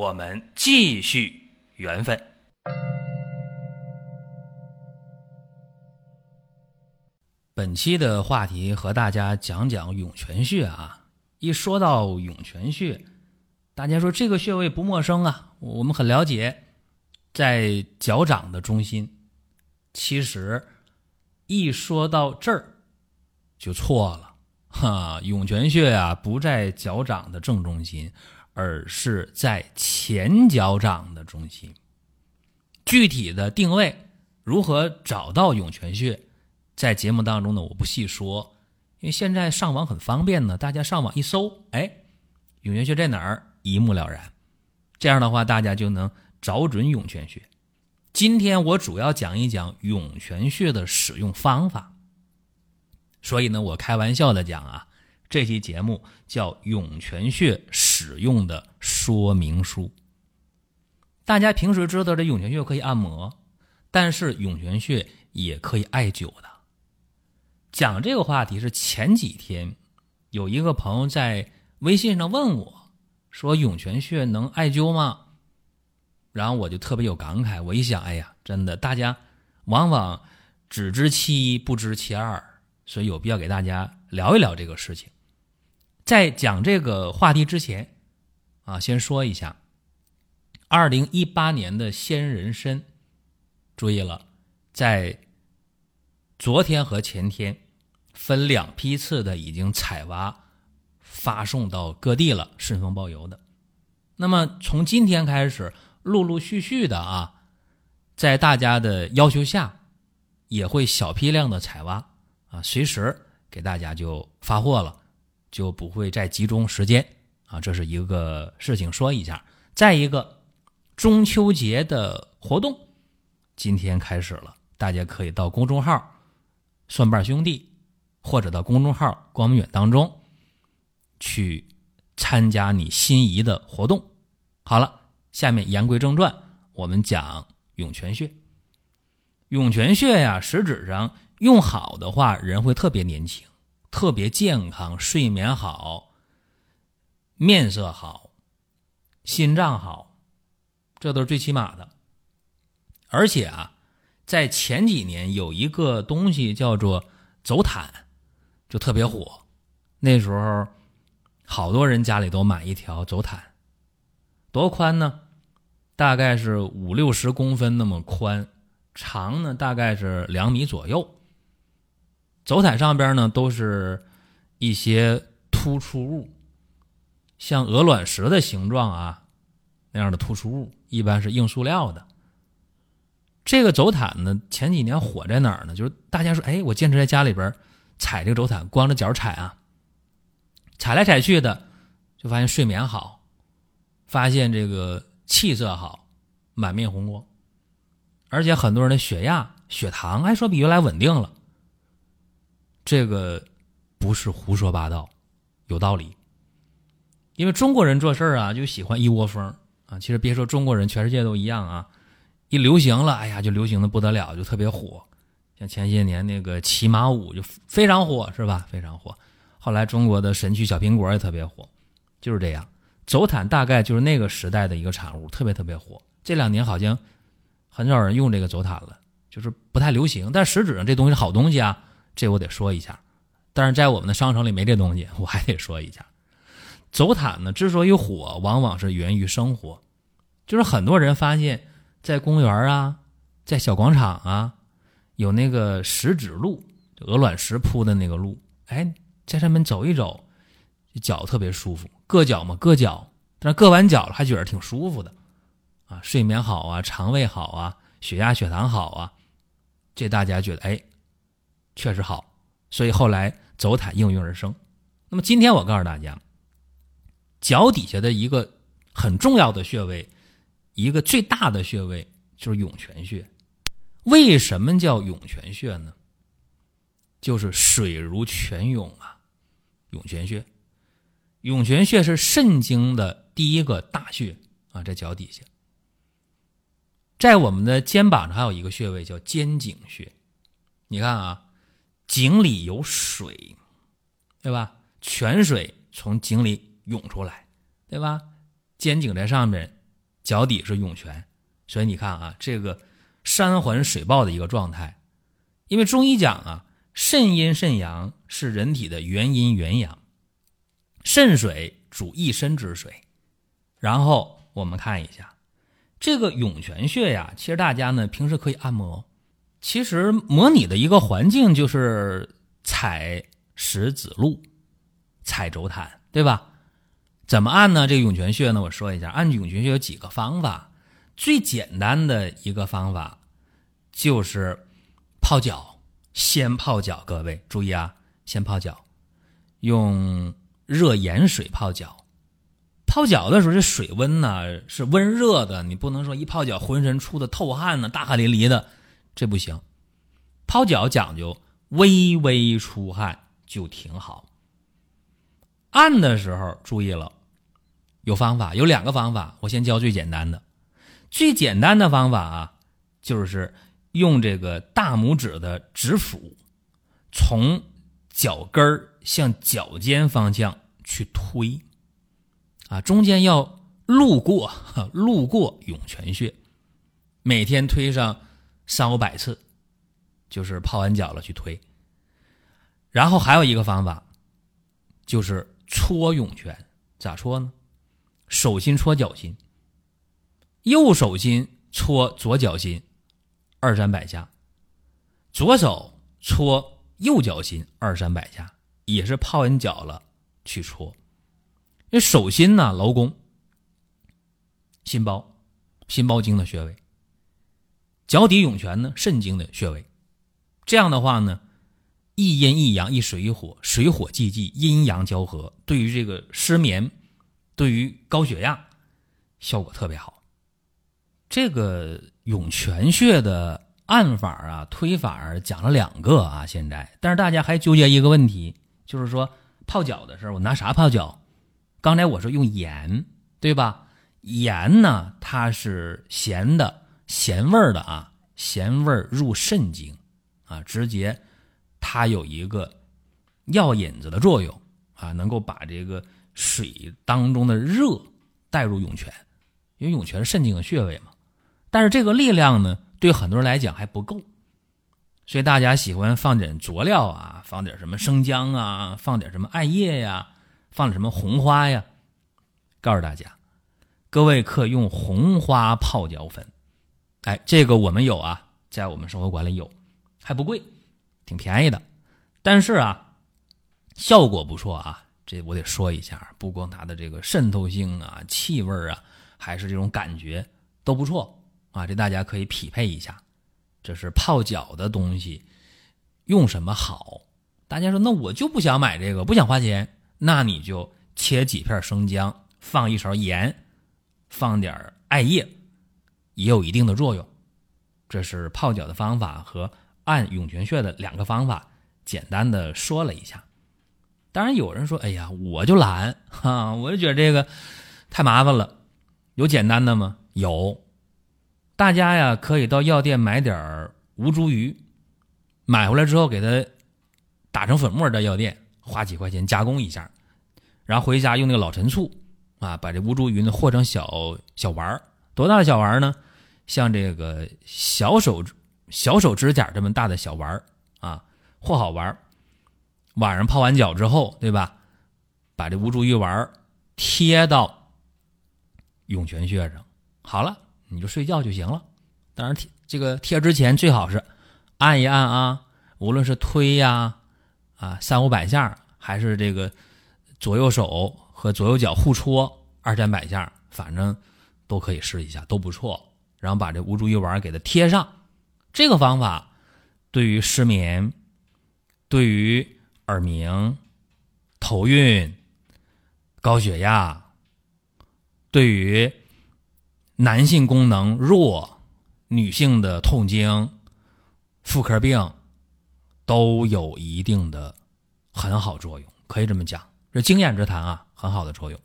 我们继续缘分。本期的话题和大家讲讲涌泉穴啊。一说到涌泉穴，大家说这个穴位不陌生啊，我们很了解，在脚掌的中心。其实一说到这儿就错了哈，涌泉穴啊不在脚掌的正中心，而是在前脚掌的中心。具体的定位如何找到涌泉穴？在节目当中呢，我不细说，因为现在上网很方便呢，大家上网一搜，哎，涌泉穴在哪儿，一目了然。这样的话，大家就能找准涌泉穴。今天我主要讲一讲涌泉穴的使用方法，所以呢，我开玩笑的讲啊，这期节目叫涌泉穴使用的说明书。大家平时知道这涌泉穴可以按摩，但是涌泉穴也可以艾灸的。讲这个话题是前几天有一个朋友在微信上问我，说涌泉穴能艾灸吗？然后我就特别有感慨，我一想，哎呀，真的，大家往往只知其一不知其二，所以有必要给大家聊一聊这个事情。在讲这个话题之前，啊，先说一下，二零一八年的鲜人参，注意了，在。昨天和前天分两批次的已经采挖发送到各地了，顺丰包邮的。那么从今天开始，陆陆续续的啊，在大家的要求下，也会小批量的采挖啊，随时给大家就发货了，就不会再集中时间啊。这是一个事情说一下。再一个，中秋节的活动今天开始了，大家可以到公众号。蒜瓣兄弟，或者到公众号“光明远”当中去参加你心仪的活动。好了，下面言归正传，我们讲涌泉穴。涌泉穴呀，实质上用好的话，人会特别年轻，特别健康，睡眠好，面色好，心脏好，这都是最起码的。而且啊。在前几年有一个东西叫做走毯，就特别火。那时候好多人家里都买一条走毯，多宽呢？大概是五六十公分那么宽，长呢大概是两米左右。走毯上边呢都是一些突出物，像鹅卵石的形状啊那样的突出物，一般是硬塑料的。这个走毯呢，前几年火在哪儿呢？就是大家说，哎，我坚持在家里边踩这个走毯，光着脚踩啊，踩来踩去的，就发现睡眠好，发现这个气色好，满面红光，而且很多人的血压、血糖还说比原来稳定了。这个不是胡说八道，有道理。因为中国人做事啊，就喜欢一窝蜂啊。其实别说中国人，全世界都一样啊。一流行了，哎呀，就流行的不得了，就特别火。像前些年那个骑马舞就非常火，是吧？非常火。后来中国的神曲小苹果也特别火，就是这样。走毯大概就是那个时代的一个产物，特别特别火。这两年好像很少人用这个走毯了，就是不太流行。但实质上这东西好东西啊，这我得说一下。但是在我们的商城里没这东西，我还得说一下。走毯呢，之所以火，往往是源于生活，就是很多人发现。在公园啊，在小广场啊，有那个石子路，鹅卵石铺的那个路，哎，在上面走一走，脚特别舒服。硌脚嘛，硌脚，但是硌完脚了还觉得挺舒服的，啊，睡眠好啊，肠胃好啊，血压血糖好啊，这大家觉得哎，确实好，所以后来走毯应运而生。那么今天我告诉大家，脚底下的一个很重要的穴位。一个最大的穴位就是涌泉穴。为什么叫涌泉穴呢？就是水如泉涌啊，涌泉穴。涌泉穴是肾经的第一个大穴啊，在脚底下。在我们的肩膀上还有一个穴位叫肩颈穴。你看啊，井里有水，对吧？泉水从井里涌出来，对吧？肩颈在上面，脚底是涌泉，所以你看啊，这个山环水抱的一个状态。因为中医讲啊，肾阴肾阳是人体的元阴元阳。肾水主一身之水，然后我们看一下这个涌泉穴呀。其实大家呢平时可以按摩，其实模拟的一个环境就是踩石子路、踩轴毯，对吧？怎么按呢？这个涌泉穴呢，我说一下，按涌泉穴有几个方法。最简单的一个方法就是泡脚，先泡脚。各位注意啊，先泡脚，用。热盐水泡脚，泡脚的时候这水温呢是温热的，你不能说一泡脚浑身出的透汗呢，大汗淋漓的，这不行。泡脚讲究微微出汗就挺好。按的时候注意了，有方法，有两个方法，我先教最简单的。最简单的方法啊，就是用这个大拇指的指腹，从脚跟。向脚尖方向去推，啊，中间要路过 路过涌泉穴，每天推上三五百次，就是泡完脚了去推。然后还有一个方法，就是搓涌泉，咋搓呢？手心搓脚心，右手心搓左脚心，二三百下；左手搓右脚心，二三百下。也是泡完脚了去搓，因为手心呢，劳宫、心包、心包经的穴位；脚底涌泉呢，肾经的穴位。这样的话呢，一阴一阳，一水一火，水火既济，阴阳交合，对于这个失眠，对于高血压，效果特别好。这个涌泉穴的按法啊、推法讲了两个啊，现在，但是大家还纠结一个问题。就是说泡脚的时候，我拿啥泡脚？刚才我说用盐，对吧？盐呢，它是咸的，咸味儿的啊，咸味儿入肾经啊，直接它有一个药引子的作用啊，能够把这个水当中的热带入涌泉，因为涌泉是肾经的穴位嘛。但是这个力量呢，对很多人来讲还不够。所以大家喜欢放点佐料啊，放点什么生姜啊，放点什么艾叶呀，放点什么红花呀。告诉大家，各位可用红花泡脚粉。哎，这个我们有啊，在我们生活馆里有，还不贵，挺便宜的。但是啊，效果不错啊，这我得说一下，不光它的这个渗透性啊、气味啊，还是这种感觉都不错啊，这大家可以匹配一下。这是泡脚的东西，用什么好？大家说，那我就不想买这个，不想花钱，那你就切几片生姜，放一勺盐，放点艾叶，也有一定的作用。这是泡脚的方法和按涌泉穴的两个方法，简单的说了一下。当然有人说，哎呀，我就懒哈，我就觉得这个太麻烦了。有简单的吗？有。大家呀，可以到药店买点吴茱萸，买回来之后给它打成粉末，在药店花几块钱加工一下，然后回家用那个老陈醋啊，把这吴茱萸呢和成小小丸儿，多大的小丸儿呢？像这个小手小手指甲这么大的小丸儿啊，和好丸儿，晚上泡完脚之后，对吧？把这无茱萸丸儿贴到涌泉穴上，好了。你就睡觉就行了，当然贴这个贴之前最好是按一按啊，无论是推呀啊三五百下，还是这个左右手和左右脚互搓二三百下，反正都可以试一下，都不错。然后把这无茱萸丸给它贴上，这个方法对于失眠、对于耳鸣、头晕、高血压，对于。男性功能弱、女性的痛经、妇科病都有一定的很好作用，可以这么讲，这经验之谈啊，很好的作用。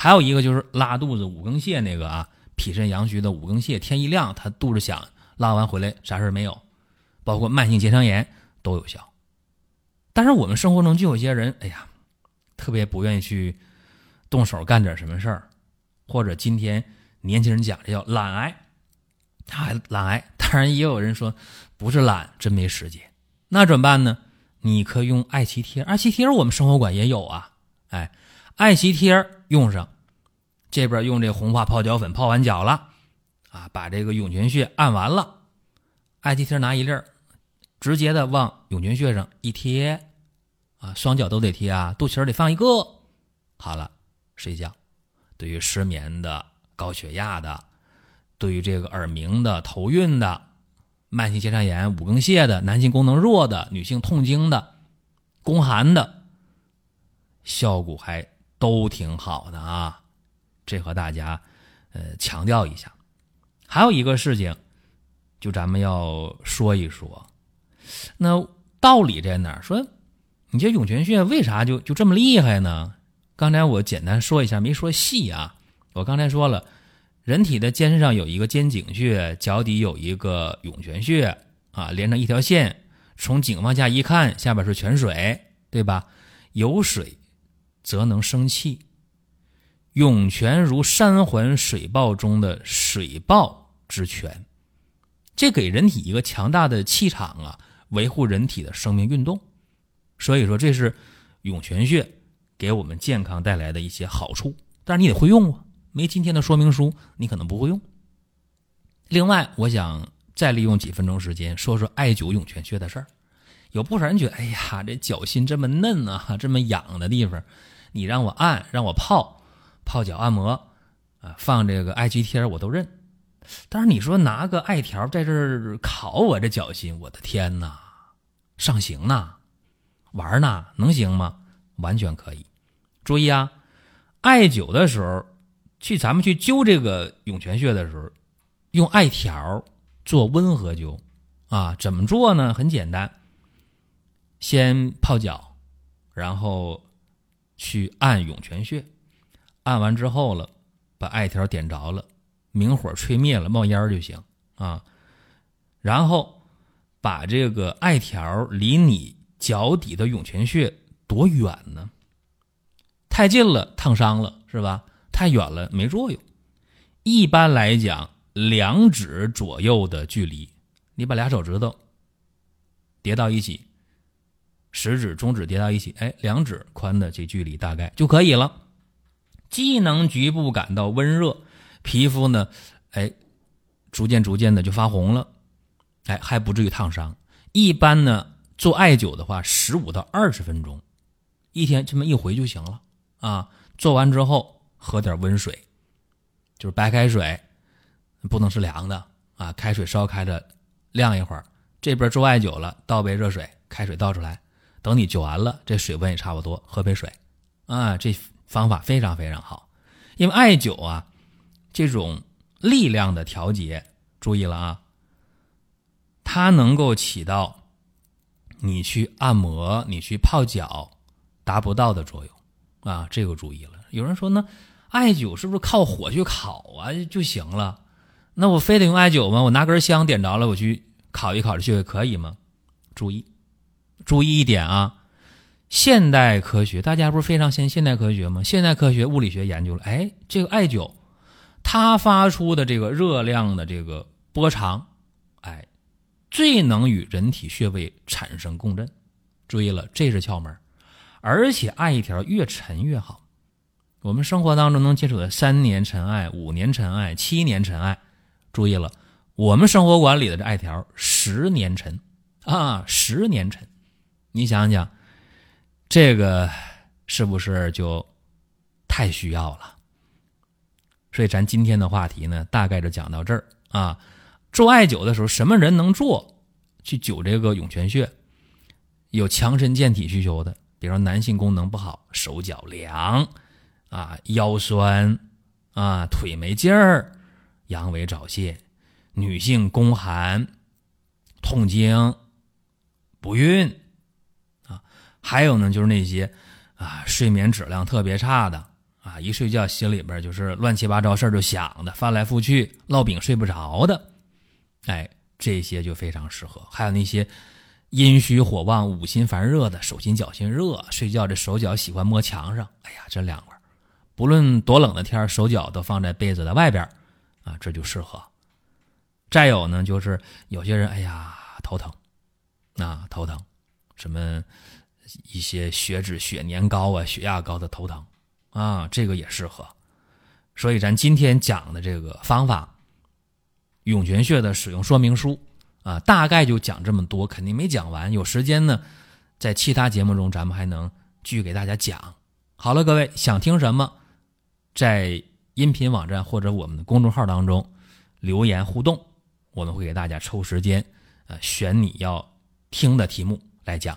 还有一个就是拉肚子、五更泻那个啊，脾肾阳虚的五更泻，天一亮他肚子响，拉完回来啥事没有，包括慢性结肠炎都有效。但是我们生活中就有些人，哎呀，特别不愿意去动手干点什么事儿，或者今天年轻人讲这叫懒癌，他还懒癌。当然也有人说不是懒，真没时间。那怎么办呢？你可以用艾脐贴，艾脐贴我们生活馆也有啊。哎，艾脐贴用上，这边用这红花泡脚粉泡完脚了，啊，把这个涌泉穴按完了，艾脐贴拿一粒儿，直接的往涌泉穴上一贴。啊，双脚都得贴啊，肚脐里放一个。好了，睡觉。对于失眠的、高血压的，对于这个耳鸣的、头晕的、慢性结肠炎、五更泻的、男性功能弱的、女性痛经的、宫寒的，效果还都挺好的啊。这和大家呃强调一下。还有一个事情，就咱们要说一说，那道理在哪儿？说。你这涌泉穴为啥就就这么厉害呢？刚才我简单说一下，没说细啊。我刚才说了，人体的肩上有一个肩井穴，脚底有一个涌泉穴啊，连成一条线。从颈往下一看，下边是泉水，对吧？有水则能生气，涌泉如山环水抱中的水抱之泉，这给人体一个强大的气场啊，维护人体的生命运动。所以说，这是涌泉穴给我们健康带来的一些好处，但是你得会用啊，没今天的说明书，你可能不会用。另外，我想再利用几分钟时间说说艾灸涌泉穴的事儿。有不少人觉得，哎呀，这脚心这么嫩啊，这么痒的地方，你让我按，让我泡泡脚按摩啊，放这个艾灸贴我都认。但是你说拿个艾条在这儿烤我这脚心，我的天哪，上刑呐！玩呢，能行吗？完全可以。注意啊，艾灸的时候，去咱们去灸这个涌泉穴的时候，用艾条做温和灸啊。怎么做呢？很简单，先泡脚，然后去按涌泉穴，按完之后了，把艾条点着了，明火吹灭了，冒烟就行啊。然后把这个艾条离你。脚底的涌泉穴多远呢？太近了烫伤了，是吧？太远了没作用。一般来讲，两指左右的距离，你把俩手指头叠到一起，食指、中指叠到一起，哎，两指宽的这距离大概就可以了。既能局部感到温热，皮肤呢，哎，逐渐逐渐的就发红了，哎，还不至于烫伤。一般呢。做艾灸的话，十五到二十分钟，一天这么一回就行了啊。做完之后喝点温水，就是白开水，不能是凉的啊。开水烧开了，晾一会儿。这边做艾灸了，倒杯热水，开水倒出来，等你灸完了，这水温也差不多，喝杯水啊。这方法非常非常好，因为艾灸啊，这种力量的调节，注意了啊，它能够起到。你去按摩，你去泡脚，达不到的作用啊，这个注意了。有人说呢，艾灸是不是靠火去烤啊就行了？那我非得用艾灸吗？我拿根香点着了，我去烤一烤这穴可以吗？注意，注意一点啊！现代科学，大家不是非常信现代科学吗？现代科学物理学研究了，哎，这个艾灸，它发出的这个热量的这个波长，哎。最能与人体穴位产生共振，注意了，这是窍门。而且艾条越沉越好。我们生活当中能接触的三年陈艾、五年陈艾、七年陈艾，注意了，我们生活馆里的这艾条十年陈啊，十年陈。你想想，这个是不是就太需要了？所以咱今天的话题呢，大概就讲到这儿啊。做艾灸的时候，什么人能做？去灸这个涌泉穴，有强身健体需求的，比如说男性功能不好，手脚凉，啊，腰酸，啊，腿没劲儿，阳痿早泄，女性宫寒、痛经、不孕，还有呢，就是那些啊睡眠质量特别差的啊，一睡觉心里边就是乱七八糟事儿就想的，翻来覆去烙饼睡不着的，哎，这些就非常适合。还有那些阴虚火旺、五心烦热的，手心脚心热，睡觉这手脚喜欢摸墙上，哎呀，真凉快。不论多冷的天手脚都放在被子的外边啊，这就适合。再有呢，就是有些人，哎呀，头疼，啊，头疼，什么一些血脂、血粘高啊、血压高的头疼啊，这个也适合。所以咱今天讲的这个方法，涌泉穴的使用说明书啊，大概就讲这么多，肯定没讲完。有时间呢，在其他节目中咱们还能继续给大家讲。好了，各位想听什么？在音频网站或者我们的公众号当中留言互动，我们会给大家抽时间，呃，选你要听的题目来讲。